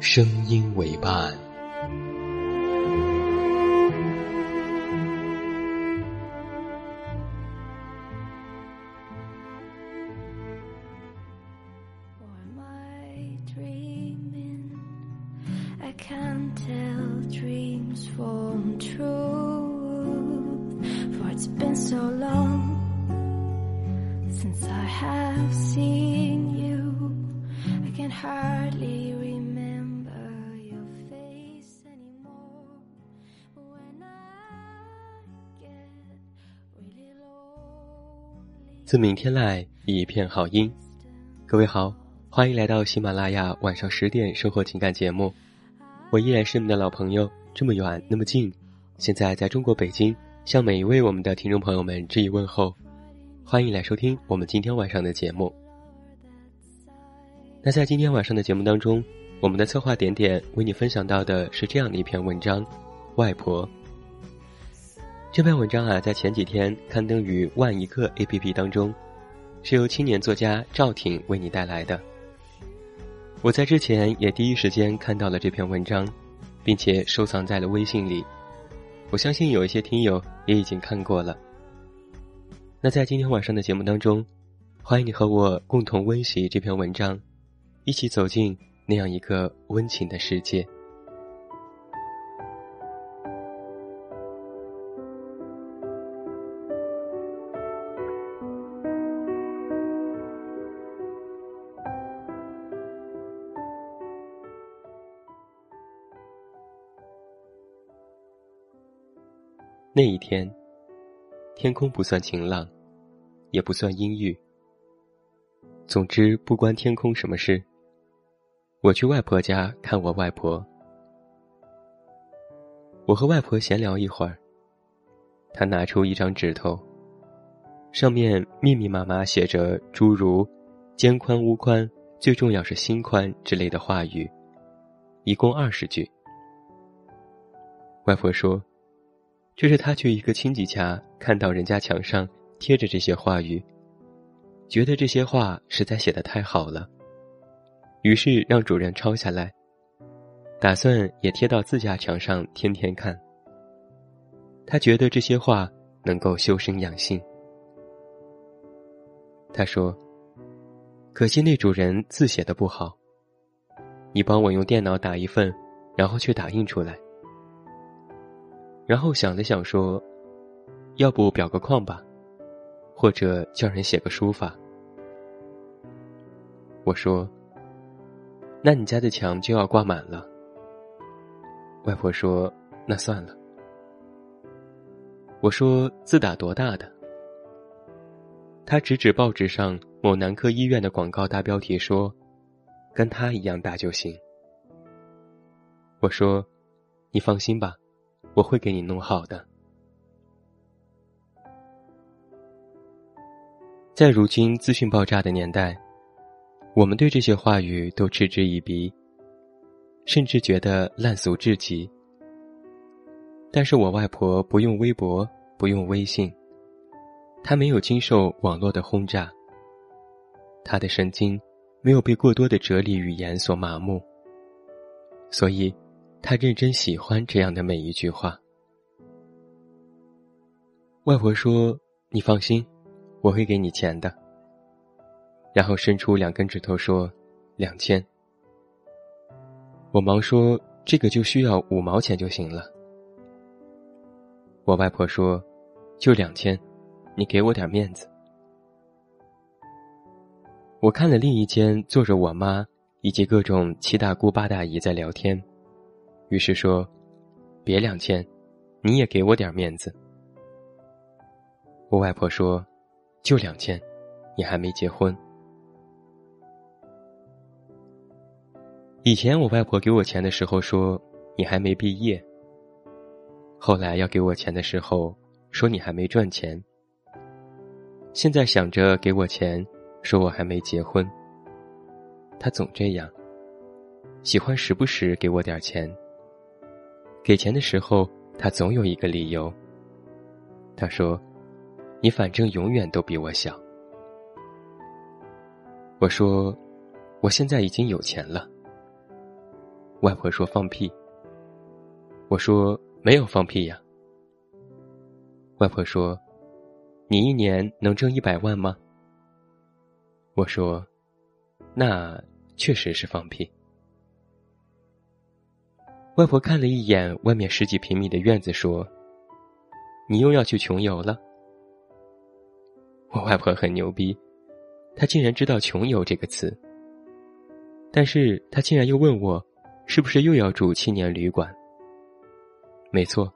声音为伴。自明天来，一片好音。各位好，欢迎来到喜马拉雅晚上十点生活情感节目。我依然是你们的老朋友，这么远那么近。现在在中国北京，向每一位我们的听众朋友们致以问候。欢迎来收听我们今天晚上的节目。那在今天晚上的节目当中，我们的策划点点为你分享到的是这样的一篇文章：外婆。这篇文章啊，在前几天刊登于万一个 A P P 当中，是由青年作家赵挺为你带来的。我在之前也第一时间看到了这篇文章，并且收藏在了微信里。我相信有一些听友也已经看过了。那在今天晚上的节目当中，欢迎你和我共同温习这篇文章，一起走进那样一个温情的世界。那一天，天空不算晴朗，也不算阴郁。总之，不关天空什么事。我去外婆家看我外婆。我和外婆闲聊一会儿，她拿出一张纸头，上面密密麻麻写着诸如“肩宽屋宽，最重要是心宽”之类的话语，一共二十句。外婆说。这是他去一个亲戚家，看到人家墙上贴着这些话语，觉得这些话实在写的太好了，于是让主人抄下来，打算也贴到自家墙上，天天看。他觉得这些话能够修身养性。他说：“可惜那主人字写的不好，你帮我用电脑打一份，然后去打印出来。”然后想了想说：“要不裱个框吧，或者叫人写个书法。”我说：“那你家的墙就要挂满了。”外婆说：“那算了。”我说：“字打多大的？”他指指报纸上某男科医院的广告大标题说：“跟他一样大就行。”我说：“你放心吧。”我会给你弄好的。在如今资讯爆炸的年代，我们对这些话语都嗤之以鼻，甚至觉得烂俗至极。但是我外婆不用微博，不用微信，她没有经受网络的轰炸，她的神经没有被过多的哲理语言所麻木，所以。他认真喜欢这样的每一句话。外婆说：“你放心，我会给你钱的。”然后伸出两根指头说：“两千。”我忙说：“这个就需要五毛钱就行了。”我外婆说：“就两千，你给我点面子。”我看了另一间坐着我妈以及各种七大姑八大姨在聊天，于是说：“别两千，你也给我点面子。”我外婆说：“就两千，你还没结婚。”以前我外婆给我钱的时候说：“你还没毕业。”后来要给我钱的时候说：“你还没赚钱。”现在想着给我钱，说我还没结婚。他总这样，喜欢时不时给我点钱。给钱的时候，他总有一个理由。他说：“你反正永远都比我小。”我说：“我现在已经有钱了。”外婆说：“放屁。”我说：“没有放屁呀。”外婆说：“你一年能挣一百万吗？”我说：“那确实是放屁。”外婆看了一眼外面十几平米的院子，说：“你又要去穷游了。”我外婆很牛逼，她竟然知道“穷游”这个词，但是她竟然又问我。是不是又要住青年旅馆？没错，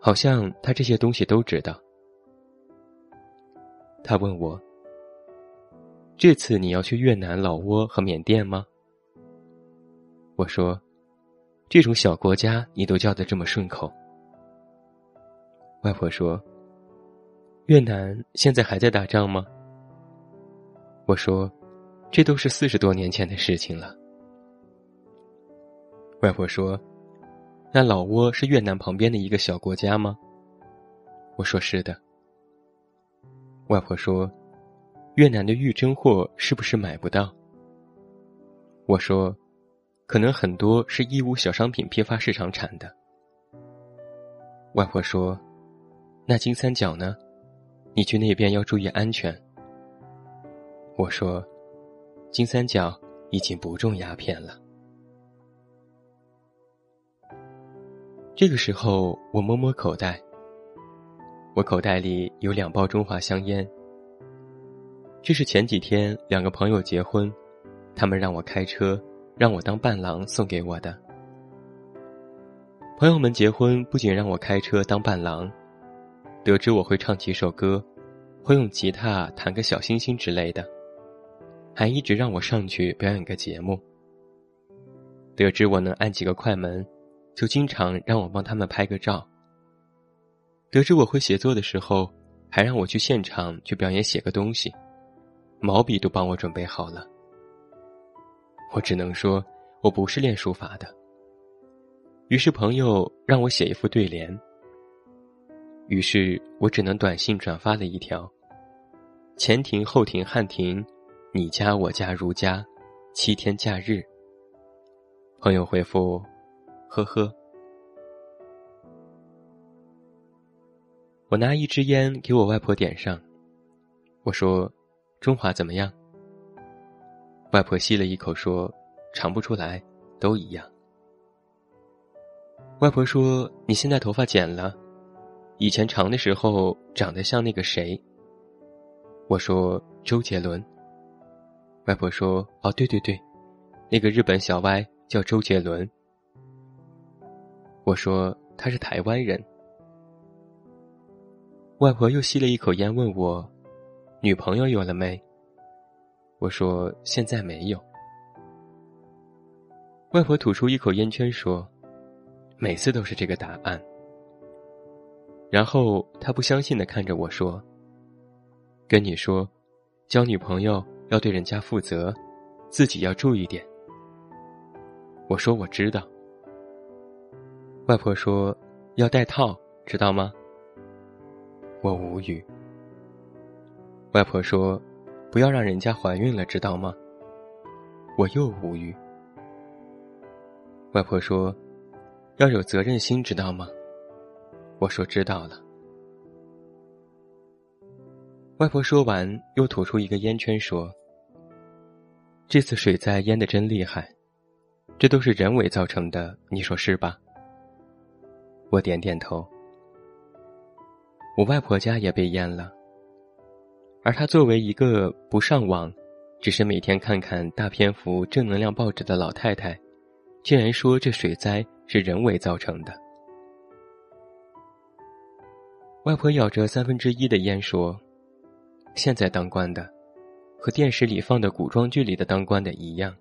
好像她这些东西都知道。她问我：“这次你要去越南、老挝和缅甸吗？”我说：“这种小国家你都叫得这么顺口。”外婆说：“越南现在还在打仗吗？”我说：“这都是四十多年前的事情了。”外婆说：“那老挝是越南旁边的一个小国家吗？”我说：“是的。”外婆说：“越南的玉珍货是不是买不到？”我说：“可能很多是义乌小商品批发市场产的。”外婆说：“那金三角呢？你去那边要注意安全。”我说：“金三角已经不种鸦片了。”这个时候，我摸摸口袋。我口袋里有两包中华香烟。这是前几天两个朋友结婚，他们让我开车，让我当伴郎送给我的。朋友们结婚不仅让我开车当伴郎，得知我会唱几首歌，会用吉他弹个小星星之类的，还一直让我上去表演个节目。得知我能按几个快门。就经常让我帮他们拍个照。得知我会写作的时候，还让我去现场去表演写个东西，毛笔都帮我准备好了。我只能说我不是练书法的。于是朋友让我写一副对联，于是我只能短信转发了一条：前庭后庭汉庭，你家我家如家，七天假日。朋友回复。呵呵，我拿一支烟给我外婆点上，我说：“中华怎么样？”外婆吸了一口说：“尝不出来，都一样。”外婆说：“你现在头发剪了，以前长的时候长得像那个谁。”我说：“周杰伦。”外婆说：“哦，对对对，那个日本小歪叫周杰伦。”我说他是台湾人。外婆又吸了一口烟，问我：“女朋友有了没？”我说：“现在没有。”外婆吐出一口烟圈，说：“每次都是这个答案。”然后她不相信的看着我说：“跟你说，交女朋友要对人家负责，自己要注意点。”我说：“我知道。”外婆说：“要戴套，知道吗？”我无语。外婆说：“不要让人家怀孕了，知道吗？”我又无语。外婆说：“要有责任心，知道吗？”我说：“知道了。”外婆说完，又吐出一个烟圈，说：“这次水灾淹的真厉害，这都是人为造成的，你说是吧？我点点头。我外婆家也被淹了，而她作为一个不上网，只是每天看看大篇幅正能量报纸的老太太，竟然说这水灾是人为造成的。外婆咬着三分之一的烟说：“现在当官的，和电视里放的古装剧里的当官的一样。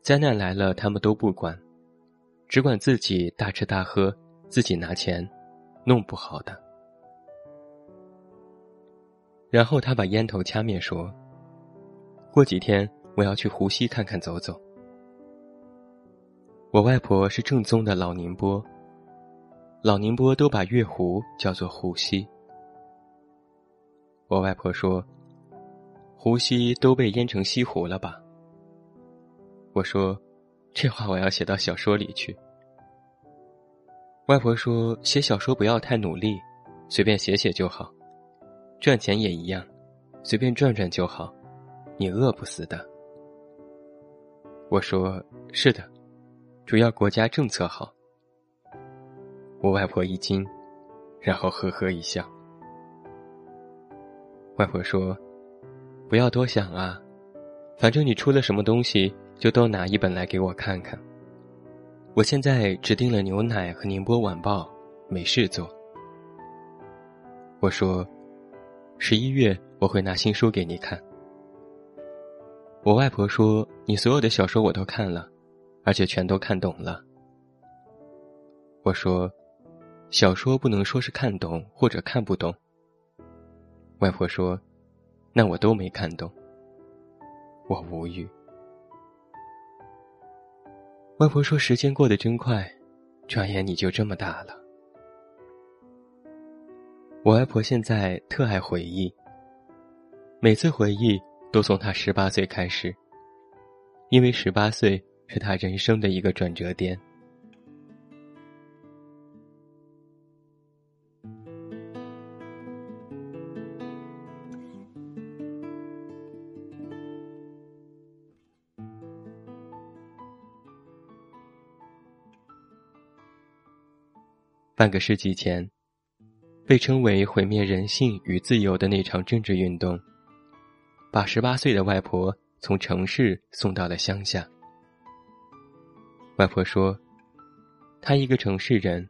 灾难来了，他们都不管，只管自己大吃大喝，自己拿钱，弄不好的。”然后他把烟头掐灭，说：“过几天我要去湖西看看走走。”我外婆是正宗的老宁波，老宁波都把月湖叫做湖西。我外婆说：“湖西都被淹成西湖了吧？”我说：“这话我要写到小说里去。”外婆说：“写小说不要太努力，随便写写就好。”赚钱也一样，随便赚赚就好，你饿不死的。我说是的，主要国家政策好。我外婆一惊，然后呵呵一笑。外婆说：“不要多想啊，反正你出了什么东西，就都拿一本来给我看看。我现在只订了牛奶和《宁波晚报》，没事做。”我说。十一月我会拿新书给你看。我外婆说：“你所有的小说我都看了，而且全都看懂了。”我说：“小说不能说是看懂或者看不懂。”外婆说：“那我都没看懂。”我无语。外婆说：“时间过得真快，转眼你就这么大了。”我外婆现在特爱回忆，每次回忆都从她十八岁开始，因为十八岁是她人生的一个转折点。半个世纪前。被称为毁灭人性与自由的那场政治运动，把十八岁的外婆从城市送到了乡下。外婆说：“她一个城市人，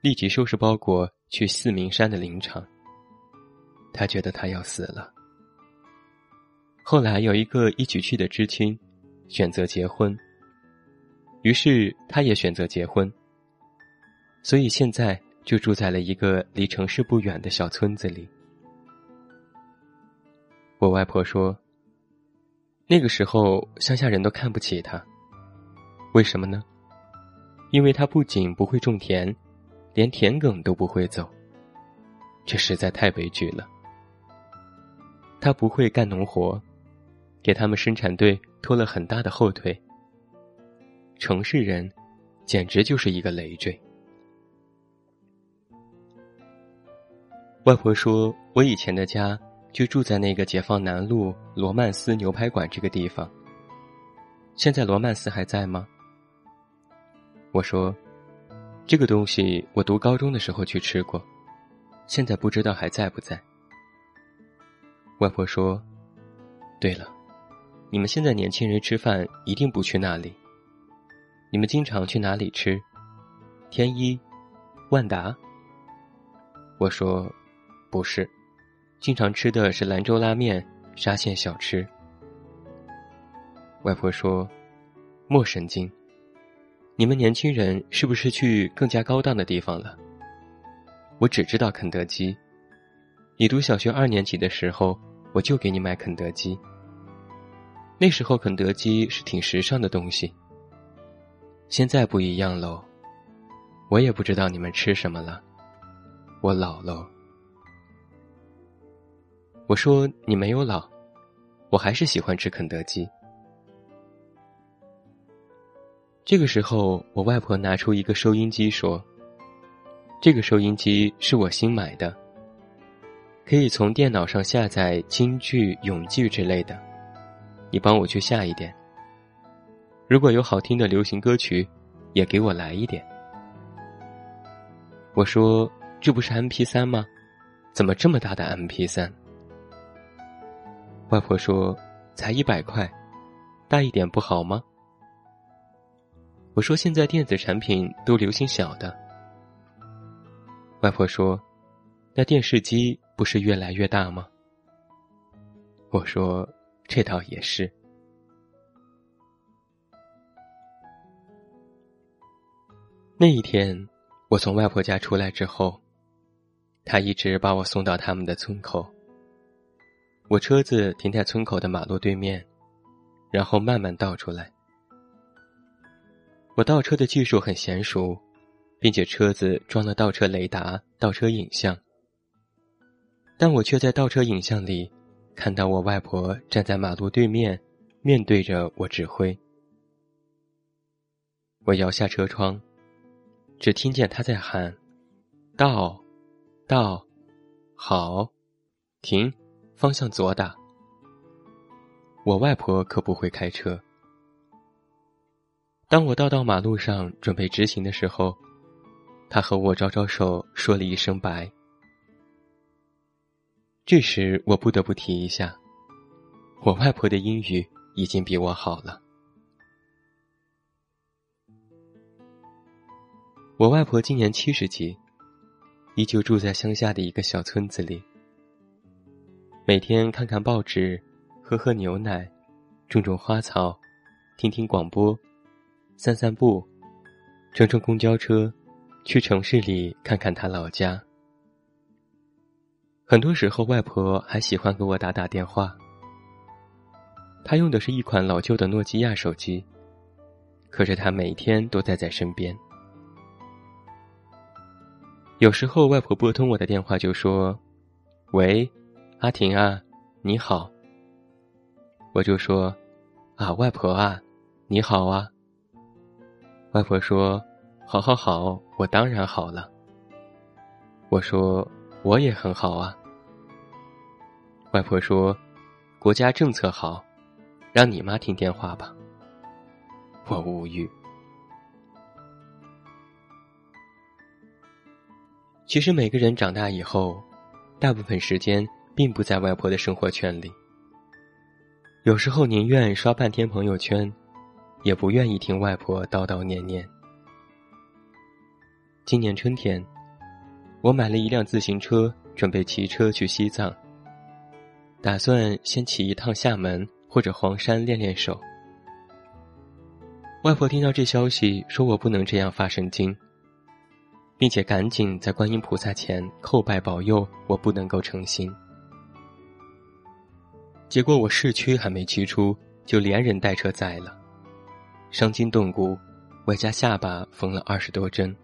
立即收拾包裹去四明山的林场。她觉得她要死了。后来有一个一起去的知青，选择结婚，于是她也选择结婚。所以现在。”就住在了一个离城市不远的小村子里。我外婆说：“那个时候乡下人都看不起他，为什么呢？因为他不仅不会种田，连田埂都不会走。这实在太悲剧了。他不会干农活，给他们生产队拖了很大的后腿。城市人，简直就是一个累赘。”外婆说：“我以前的家就住在那个解放南路罗曼斯牛排馆这个地方。现在罗曼斯还在吗？”我说：“这个东西我读高中的时候去吃过，现在不知道还在不在。”外婆说：“对了，你们现在年轻人吃饭一定不去那里。你们经常去哪里吃？天一、万达。”我说。不是，经常吃的是兰州拉面、沙县小吃。外婆说：“莫神经，你们年轻人是不是去更加高档的地方了？我只知道肯德基。你读小学二年级的时候，我就给你买肯德基。那时候肯德基是挺时尚的东西。现在不一样喽，我也不知道你们吃什么了。我老喽。”我说你没有老，我还是喜欢吃肯德基。这个时候，我外婆拿出一个收音机，说：“这个收音机是我新买的，可以从电脑上下载京剧、永剧之类的。你帮我去下一点。如果有好听的流行歌曲，也给我来一点。”我说：“这不是 M P 三吗？怎么这么大的 M P 三？”外婆说：“才一百块，大一点不好吗？”我说：“现在电子产品都流行小的。”外婆说：“那电视机不是越来越大吗？”我说：“这倒也是。”那一天，我从外婆家出来之后，她一直把我送到他们的村口。我车子停在村口的马路对面，然后慢慢倒出来。我倒车的技术很娴熟，并且车子装了倒车雷达、倒车影像，但我却在倒车影像里。看到我外婆站在马路对面，面对着我指挥。我摇下车窗，只听见她在喊：“倒，倒，好，停，方向左打。”我外婆可不会开车。当我倒到马路上准备直行的时候，她和我招招手，说了一声“拜”。这时，我不得不提一下，我外婆的英语已经比我好了。我外婆今年七十几，依旧住在乡下的一个小村子里，每天看看报纸，喝喝牛奶，种种花草，听听广播，散散步，乘乘公交车，去城市里看看他老家。很多时候，外婆还喜欢给我打打电话。她用的是一款老旧的诺基亚手机，可是她每天都待在身边。有时候，外婆拨通我的电话就说：“喂，阿婷啊，你好。”我就说：“啊，外婆啊，你好啊。”外婆说：“好，好，好，我当然好了。”我说：“我也很好啊。”外婆说：“国家政策好，让你妈听电话吧。”我无语。其实每个人长大以后，大部分时间并不在外婆的生活圈里。有时候宁愿刷半天朋友圈，也不愿意听外婆叨叨念念。今年春天，我买了一辆自行车，准备骑车去西藏。打算先骑一趟厦门或者黄山练练手。外婆听到这消息，说我不能这样发神经，并且赶紧在观音菩萨前叩拜保佑我不能够成行。结果我市区还没骑出，就连人带车载了，伤筋动骨，外加下巴缝了二十多针，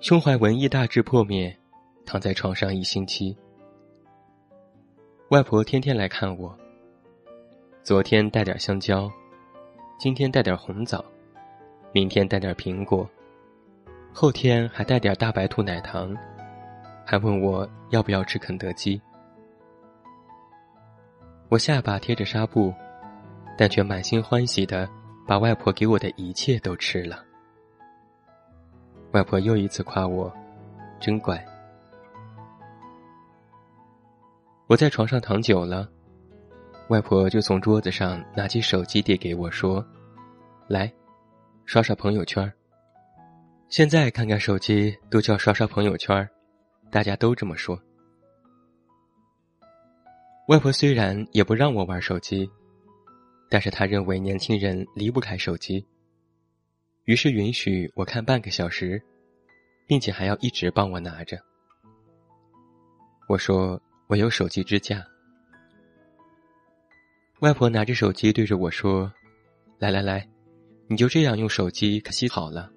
胸怀文艺大致破灭，躺在床上一星期。外婆天天来看我。昨天带点香蕉，今天带点红枣，明天带点苹果，后天还带点大白兔奶糖，还问我要不要吃肯德基。我下巴贴着纱布，但却满心欢喜的把外婆给我的一切都吃了。外婆又一次夸我，真乖。我在床上躺久了，外婆就从桌子上拿起手机递给我说：“来，刷刷朋友圈。”现在看看手机都叫刷刷朋友圈，大家都这么说。外婆虽然也不让我玩手机，但是她认为年轻人离不开手机，于是允许我看半个小时，并且还要一直帮我拿着。我说。我有手机支架。外婆拿着手机对着我说：“来来来，你就这样用手机看戏好了，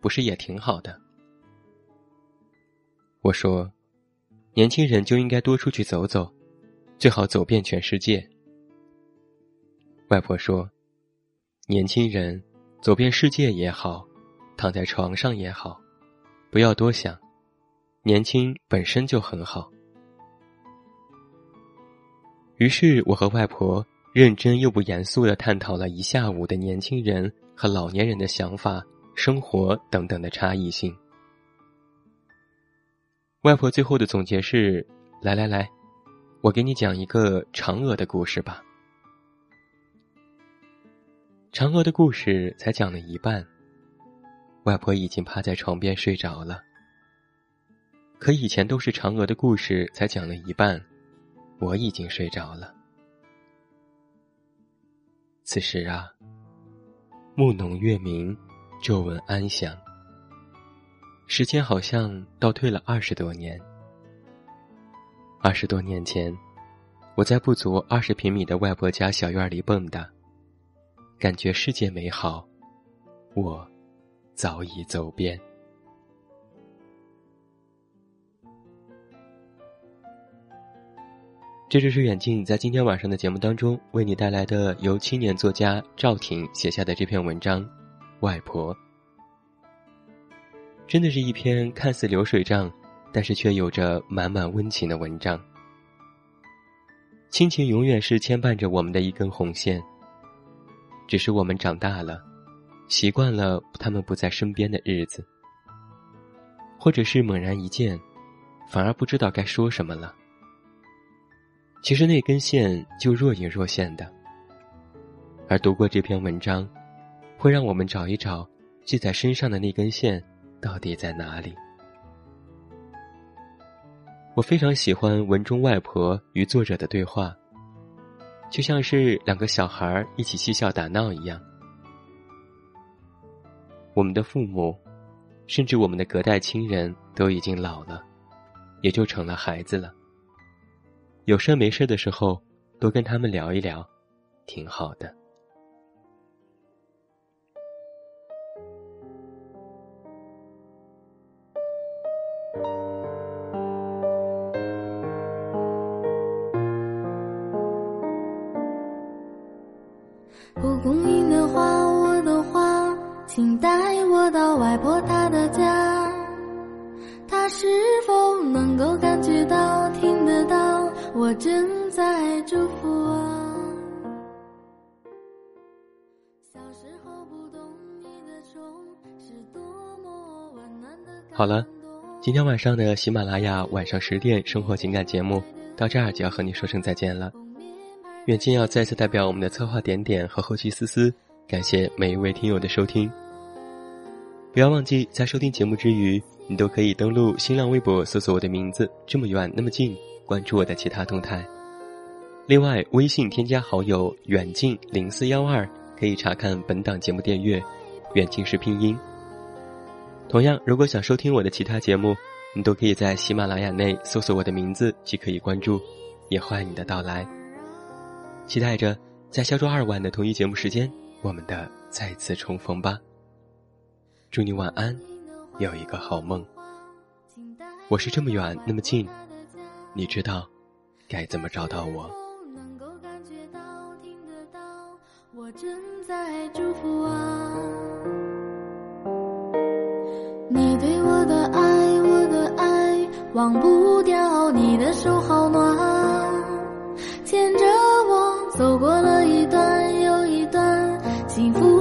不是也挺好的？”我说：“年轻人就应该多出去走走，最好走遍全世界。”外婆说：“年轻人走遍世界也好，躺在床上也好，不要多想，年轻本身就很好。”于是我和外婆认真又不严肃的探讨了一下午的年轻人和老年人的想法、生活等等的差异性。外婆最后的总结是：“来来来，我给你讲一个嫦娥的故事吧。”嫦娥的故事才讲了一半，外婆已经趴在床边睡着了。可以前都是嫦娥的故事才讲了一半，我已经睡着了。此时啊，暮浓月明，皱纹安详。时间好像倒退了二十多年。二十多年前，我在不足二十平米的外婆家小院里蹦跶，感觉世界美好，我早已走遍。这就是远近在今天晚上的节目当中为你带来的由青年作家赵挺写下的这篇文章《外婆》。真的是一篇看似流水账，但是却有着满满温情的文章。亲情永远是牵绊着我们的一根红线。只是我们长大了，习惯了他们不在身边的日子，或者是猛然一见，反而不知道该说什么了。其实那根线就若隐若现的，而读过这篇文章，会让我们找一找系在身上的那根线到底在哪里。我非常喜欢文中外婆与作者的对话，就像是两个小孩一起嬉笑打闹一样。我们的父母，甚至我们的隔代亲人都已经老了，也就成了孩子了。有事没事的时候，多跟他们聊一聊，挺好的。到外婆她的家。她是否能够感觉到、听得到？我正在祝福啊。好了，今天晚上的喜马拉雅晚上十点生活情感节目到这儿就要和你说声再见了。远近要再次代表我们的策划点点和后期思思，感谢每一位听友的收听。不要忘记在收听节目之余，你都可以登录新浪微博搜索我的名字，这么远那么近。关注我的其他动态，另外微信添加好友远近零四幺二，可以查看本档节目订阅，远近是拼音。同样，如果想收听我的其他节目，你都可以在喜马拉雅内搜索我的名字即可以关注，也欢迎你的到来。期待着在下周二晚的同一节目时间，我们的再次重逢吧。祝你晚安，有一个好梦。我是这么远那么近。你知道该怎么找到我？我正在祝福啊！你对我的爱，我的爱，忘不掉你的手好暖，牵着我走过了一段又一段幸福